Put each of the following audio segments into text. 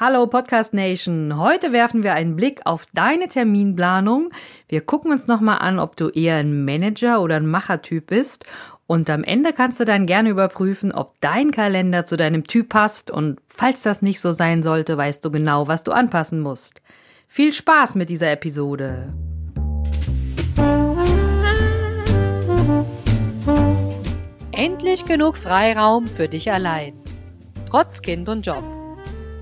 Hallo Podcast Nation. Heute werfen wir einen Blick auf deine Terminplanung. Wir gucken uns nochmal an, ob du eher ein Manager oder ein Machertyp bist. Und am Ende kannst du dann gerne überprüfen, ob dein Kalender zu deinem Typ passt. Und falls das nicht so sein sollte, weißt du genau, was du anpassen musst. Viel Spaß mit dieser Episode. Endlich genug Freiraum für dich allein. Trotz Kind und Job.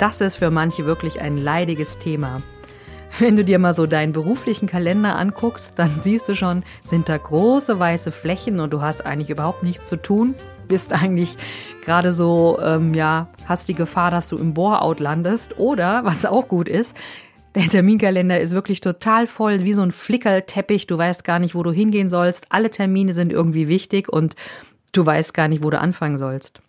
Das ist für manche wirklich ein leidiges Thema. Wenn du dir mal so deinen beruflichen Kalender anguckst, dann siehst du schon, sind da große weiße Flächen und du hast eigentlich überhaupt nichts zu tun. Bist eigentlich gerade so, ähm, ja, hast die Gefahr, dass du im Bore-out landest. Oder, was auch gut ist, der Terminkalender ist wirklich total voll, wie so ein Flickerteppich. Du weißt gar nicht, wo du hingehen sollst. Alle Termine sind irgendwie wichtig und du weißt gar nicht, wo du anfangen sollst.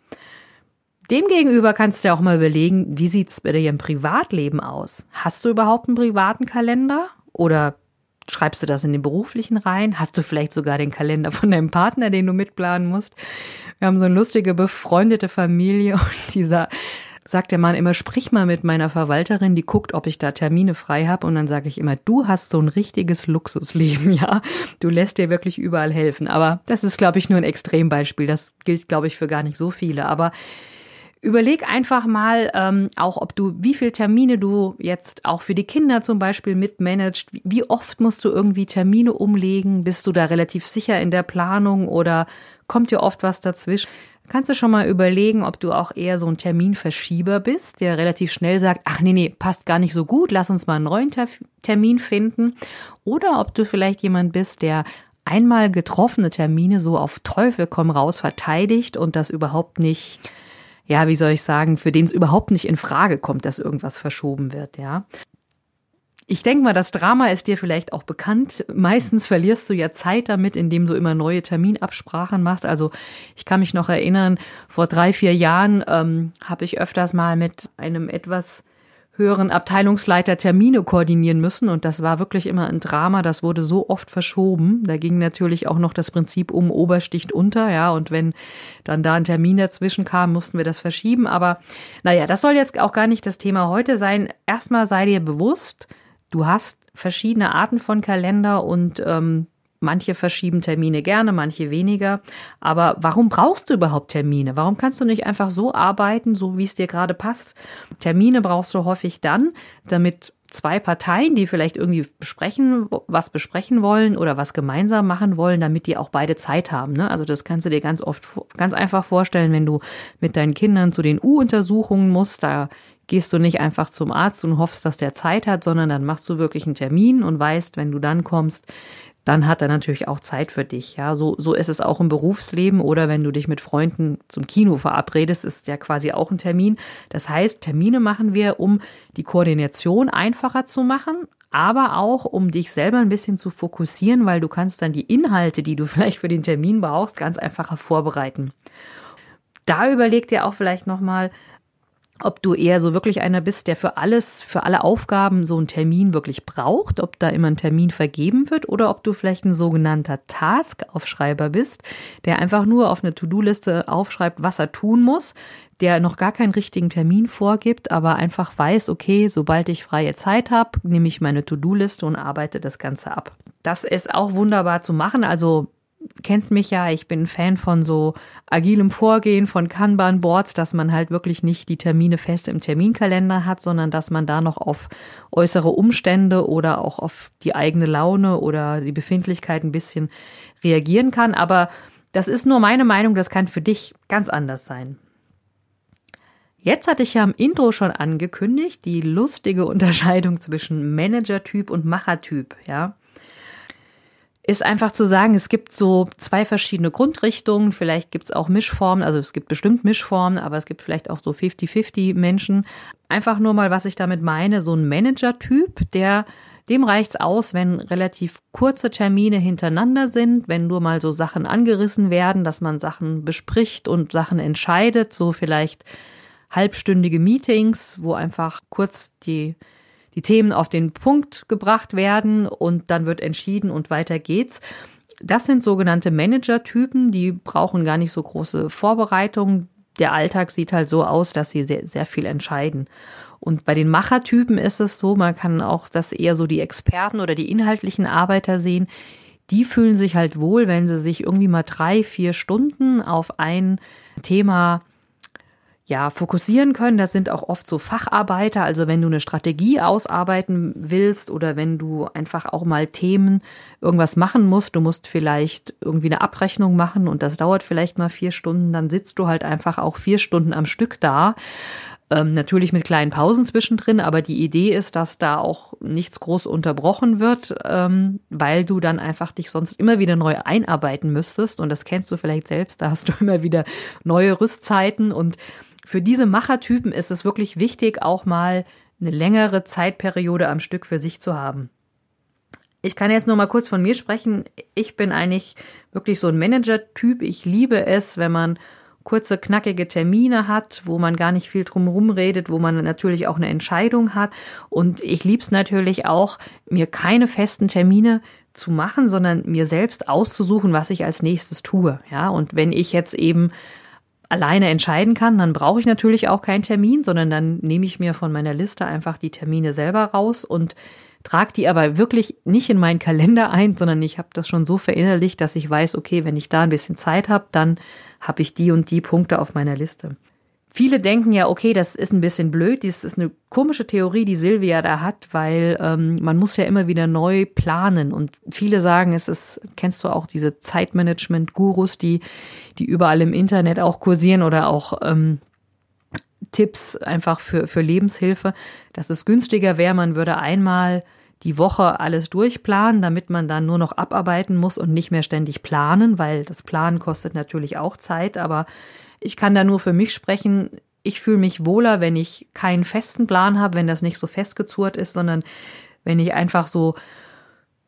Demgegenüber kannst du auch mal überlegen, wie sieht es bei dir im Privatleben aus? Hast du überhaupt einen privaten Kalender? Oder schreibst du das in den beruflichen rein? Hast du vielleicht sogar den Kalender von deinem Partner, den du mitplanen musst? Wir haben so eine lustige, befreundete Familie und dieser sagt der Mann immer, sprich mal mit meiner Verwalterin, die guckt, ob ich da Termine frei habe. Und dann sage ich immer, du hast so ein richtiges Luxusleben, ja. Du lässt dir wirklich überall helfen. Aber das ist, glaube ich, nur ein Extrembeispiel. Das gilt, glaube ich, für gar nicht so viele. Aber Überleg einfach mal ähm, auch, ob du, wie viele Termine du jetzt auch für die Kinder zum Beispiel mitmanagst. Wie oft musst du irgendwie Termine umlegen? Bist du da relativ sicher in der Planung oder kommt dir oft was dazwischen? Kannst du schon mal überlegen, ob du auch eher so ein Terminverschieber bist, der relativ schnell sagt, ach nee, nee, passt gar nicht so gut, lass uns mal einen neuen Termin finden. Oder ob du vielleicht jemand bist, der einmal getroffene Termine so auf Teufel komm raus verteidigt und das überhaupt nicht ja, wie soll ich sagen, für den es überhaupt nicht in Frage kommt, dass irgendwas verschoben wird, ja. Ich denke mal, das Drama ist dir vielleicht auch bekannt. Meistens verlierst du ja Zeit damit, indem du immer neue Terminabsprachen machst. Also ich kann mich noch erinnern, vor drei, vier Jahren ähm, habe ich öfters mal mit einem etwas höheren Abteilungsleiter Termine koordinieren müssen. Und das war wirklich immer ein Drama. Das wurde so oft verschoben. Da ging natürlich auch noch das Prinzip um Obersticht unter. Ja, und wenn dann da ein Termin dazwischen kam, mussten wir das verschieben. Aber naja, das soll jetzt auch gar nicht das Thema heute sein. Erstmal sei dir bewusst, du hast verschiedene Arten von Kalender und ähm, Manche verschieben Termine gerne, manche weniger. Aber warum brauchst du überhaupt Termine? Warum kannst du nicht einfach so arbeiten, so wie es dir gerade passt? Termine brauchst du häufig dann, damit zwei Parteien, die vielleicht irgendwie besprechen, was besprechen wollen oder was gemeinsam machen wollen, damit die auch beide Zeit haben. Ne? Also das kannst du dir ganz oft, ganz einfach vorstellen, wenn du mit deinen Kindern zu den U-Untersuchungen musst, da gehst du nicht einfach zum Arzt und hoffst, dass der Zeit hat, sondern dann machst du wirklich einen Termin und weißt, wenn du dann kommst, dann hat er natürlich auch Zeit für dich. Ja, so, so ist es auch im Berufsleben oder wenn du dich mit Freunden zum Kino verabredest, ist ja quasi auch ein Termin. Das heißt, Termine machen wir, um die Koordination einfacher zu machen, aber auch um dich selber ein bisschen zu fokussieren, weil du kannst dann die Inhalte, die du vielleicht für den Termin brauchst, ganz einfacher vorbereiten. Da überleg dir auch vielleicht nochmal, ob du eher so wirklich einer bist, der für alles, für alle Aufgaben so einen Termin wirklich braucht, ob da immer ein Termin vergeben wird oder ob du vielleicht ein sogenannter Task-Aufschreiber bist, der einfach nur auf eine To-Do-Liste aufschreibt, was er tun muss, der noch gar keinen richtigen Termin vorgibt, aber einfach weiß, okay, sobald ich freie Zeit habe, nehme ich meine To-Do-Liste und arbeite das Ganze ab. Das ist auch wunderbar zu machen. Also kennst mich ja, ich bin Fan von so agilem Vorgehen, von Kanban-Boards, dass man halt wirklich nicht die Termine fest im Terminkalender hat, sondern dass man da noch auf äußere Umstände oder auch auf die eigene Laune oder die Befindlichkeit ein bisschen reagieren kann. Aber das ist nur meine Meinung, das kann für dich ganz anders sein. Jetzt hatte ich ja im Intro schon angekündigt, die lustige Unterscheidung zwischen Manager-Typ und Macher-Typ, ja. Ist einfach zu sagen, es gibt so zwei verschiedene Grundrichtungen. Vielleicht gibt es auch Mischformen, also es gibt bestimmt Mischformen, aber es gibt vielleicht auch so 50-50 Menschen. Einfach nur mal, was ich damit meine, so ein Manager-Typ, der dem reicht's aus, wenn relativ kurze Termine hintereinander sind, wenn nur mal so Sachen angerissen werden, dass man Sachen bespricht und Sachen entscheidet, so vielleicht halbstündige Meetings, wo einfach kurz die die Themen auf den Punkt gebracht werden und dann wird entschieden und weiter geht's. Das sind sogenannte Manager-Typen, die brauchen gar nicht so große Vorbereitungen. Der Alltag sieht halt so aus, dass sie sehr, sehr viel entscheiden. Und bei den Machertypen ist es so, man kann auch das eher so die Experten oder die inhaltlichen Arbeiter sehen. Die fühlen sich halt wohl, wenn sie sich irgendwie mal drei, vier Stunden auf ein Thema ja, fokussieren können. Das sind auch oft so Facharbeiter. Also wenn du eine Strategie ausarbeiten willst oder wenn du einfach auch mal Themen irgendwas machen musst, du musst vielleicht irgendwie eine Abrechnung machen und das dauert vielleicht mal vier Stunden, dann sitzt du halt einfach auch vier Stunden am Stück da. Ähm, natürlich mit kleinen Pausen zwischendrin, aber die Idee ist, dass da auch nichts groß unterbrochen wird, ähm, weil du dann einfach dich sonst immer wieder neu einarbeiten müsstest. Und das kennst du vielleicht selbst, da hast du immer wieder neue Rüstzeiten und für diese Machertypen ist es wirklich wichtig, auch mal eine längere Zeitperiode am Stück für sich zu haben. Ich kann jetzt nur mal kurz von mir sprechen. Ich bin eigentlich wirklich so ein Manager-Typ. Ich liebe es, wenn man kurze, knackige Termine hat, wo man gar nicht viel drumherum redet, wo man natürlich auch eine Entscheidung hat. Und ich liebe es natürlich auch, mir keine festen Termine zu machen, sondern mir selbst auszusuchen, was ich als nächstes tue. Ja, und wenn ich jetzt eben alleine entscheiden kann, dann brauche ich natürlich auch keinen Termin, sondern dann nehme ich mir von meiner Liste einfach die Termine selber raus und trage die aber wirklich nicht in meinen Kalender ein, sondern ich habe das schon so verinnerlicht, dass ich weiß, okay, wenn ich da ein bisschen Zeit habe, dann habe ich die und die Punkte auf meiner Liste. Viele denken ja, okay, das ist ein bisschen blöd, das ist eine komische Theorie, die Silvia da hat, weil ähm, man muss ja immer wieder neu planen. Und viele sagen, es ist, kennst du auch diese Zeitmanagement-Gurus, die, die überall im Internet auch kursieren oder auch ähm, Tipps einfach für, für Lebenshilfe, dass es günstiger wäre, man würde einmal die Woche alles durchplanen, damit man dann nur noch abarbeiten muss und nicht mehr ständig planen, weil das Planen kostet natürlich auch Zeit, aber ich kann da nur für mich sprechen. Ich fühle mich wohler, wenn ich keinen festen Plan habe, wenn das nicht so festgezurrt ist, sondern wenn ich einfach so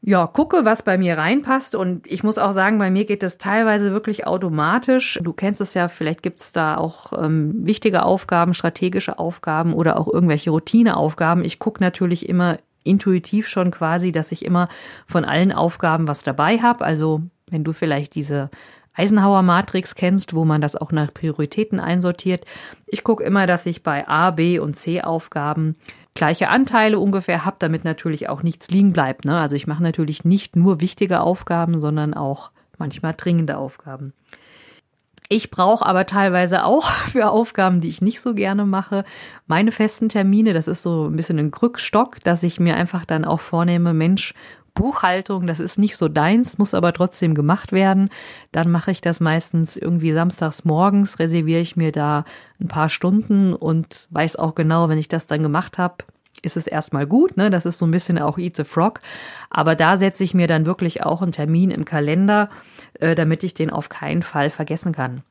ja, gucke, was bei mir reinpasst. Und ich muss auch sagen, bei mir geht das teilweise wirklich automatisch. Du kennst es ja, vielleicht gibt es da auch ähm, wichtige Aufgaben, strategische Aufgaben oder auch irgendwelche Routineaufgaben. Ich gucke natürlich immer intuitiv schon quasi, dass ich immer von allen Aufgaben was dabei habe. Also wenn du vielleicht diese Eisenhower Matrix kennst, wo man das auch nach Prioritäten einsortiert. Ich gucke immer, dass ich bei A, B und C Aufgaben gleiche Anteile ungefähr habe, damit natürlich auch nichts liegen bleibt. Ne? Also ich mache natürlich nicht nur wichtige Aufgaben, sondern auch manchmal dringende Aufgaben. Ich brauche aber teilweise auch für Aufgaben, die ich nicht so gerne mache, meine festen Termine. Das ist so ein bisschen ein Krückstock, dass ich mir einfach dann auch vornehme, Mensch, Buchhaltung, das ist nicht so deins, muss aber trotzdem gemacht werden. Dann mache ich das meistens irgendwie samstags morgens, reserviere ich mir da ein paar Stunden und weiß auch genau, wenn ich das dann gemacht habe, ist es erstmal gut. Ne? Das ist so ein bisschen auch Eat the Frog. Aber da setze ich mir dann wirklich auch einen Termin im Kalender, äh, damit ich den auf keinen Fall vergessen kann.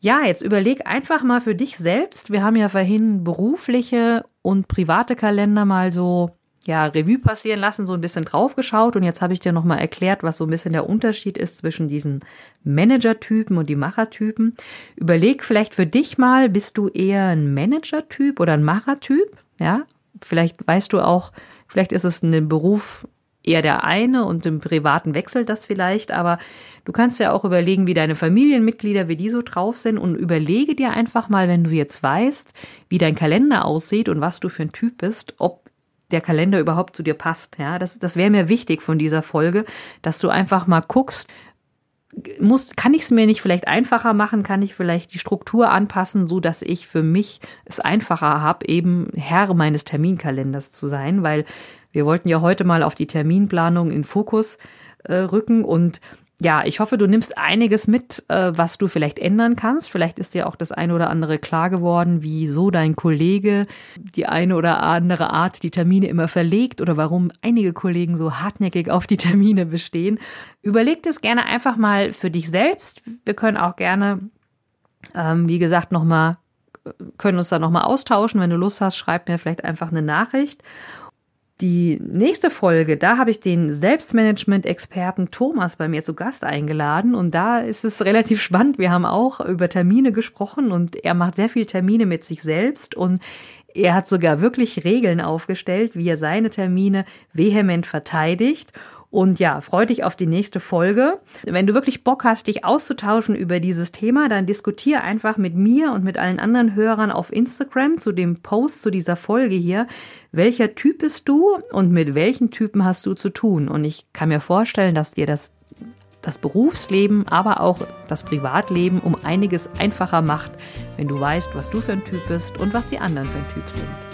Ja, jetzt überleg einfach mal für dich selbst. Wir haben ja vorhin berufliche und private Kalender mal so ja, Revue passieren lassen, so ein bisschen draufgeschaut und jetzt habe ich dir nochmal erklärt, was so ein bisschen der Unterschied ist zwischen diesen Manager-Typen und die Macher-Typen. Überleg vielleicht für dich mal, bist du eher ein Manager-Typ oder ein Macher-Typ? Ja, vielleicht weißt du auch, vielleicht ist es ein Beruf eher der eine und im Privaten wechselt das vielleicht, aber du kannst ja auch überlegen, wie deine Familienmitglieder, wie die so drauf sind und überlege dir einfach mal, wenn du jetzt weißt, wie dein Kalender aussieht und was du für ein Typ bist, ob der Kalender überhaupt zu dir passt. Ja, das, das wäre mir wichtig von dieser Folge, dass du einfach mal guckst, muss, kann ich es mir nicht vielleicht einfacher machen? Kann ich vielleicht die Struktur anpassen, so dass ich für mich es einfacher habe, eben Herr meines Terminkalenders zu sein? Weil wir wollten ja heute mal auf die Terminplanung in Fokus äh, rücken und ja, ich hoffe, du nimmst einiges mit, äh, was du vielleicht ändern kannst. Vielleicht ist dir auch das eine oder andere klar geworden, wieso dein Kollege die eine oder andere Art die Termine immer verlegt oder warum einige Kollegen so hartnäckig auf die Termine bestehen. Überleg das gerne einfach mal für dich selbst. Wir können auch gerne, ähm, wie gesagt, nochmal können uns da nochmal austauschen. Wenn du Lust hast, schreib mir vielleicht einfach eine Nachricht. Die nächste Folge, da habe ich den Selbstmanagement-Experten Thomas bei mir zu Gast eingeladen und da ist es relativ spannend. Wir haben auch über Termine gesprochen und er macht sehr viele Termine mit sich selbst und er hat sogar wirklich Regeln aufgestellt, wie er seine Termine vehement verteidigt und ja, freu dich auf die nächste Folge. Wenn du wirklich Bock hast, dich auszutauschen über dieses Thema, dann diskutiere einfach mit mir und mit allen anderen Hörern auf Instagram zu dem Post zu dieser Folge hier. Welcher Typ bist du und mit welchen Typen hast du zu tun? Und ich kann mir vorstellen, dass dir das das Berufsleben, aber auch das Privatleben um einiges einfacher macht, wenn du weißt, was du für ein Typ bist und was die anderen für ein Typ sind.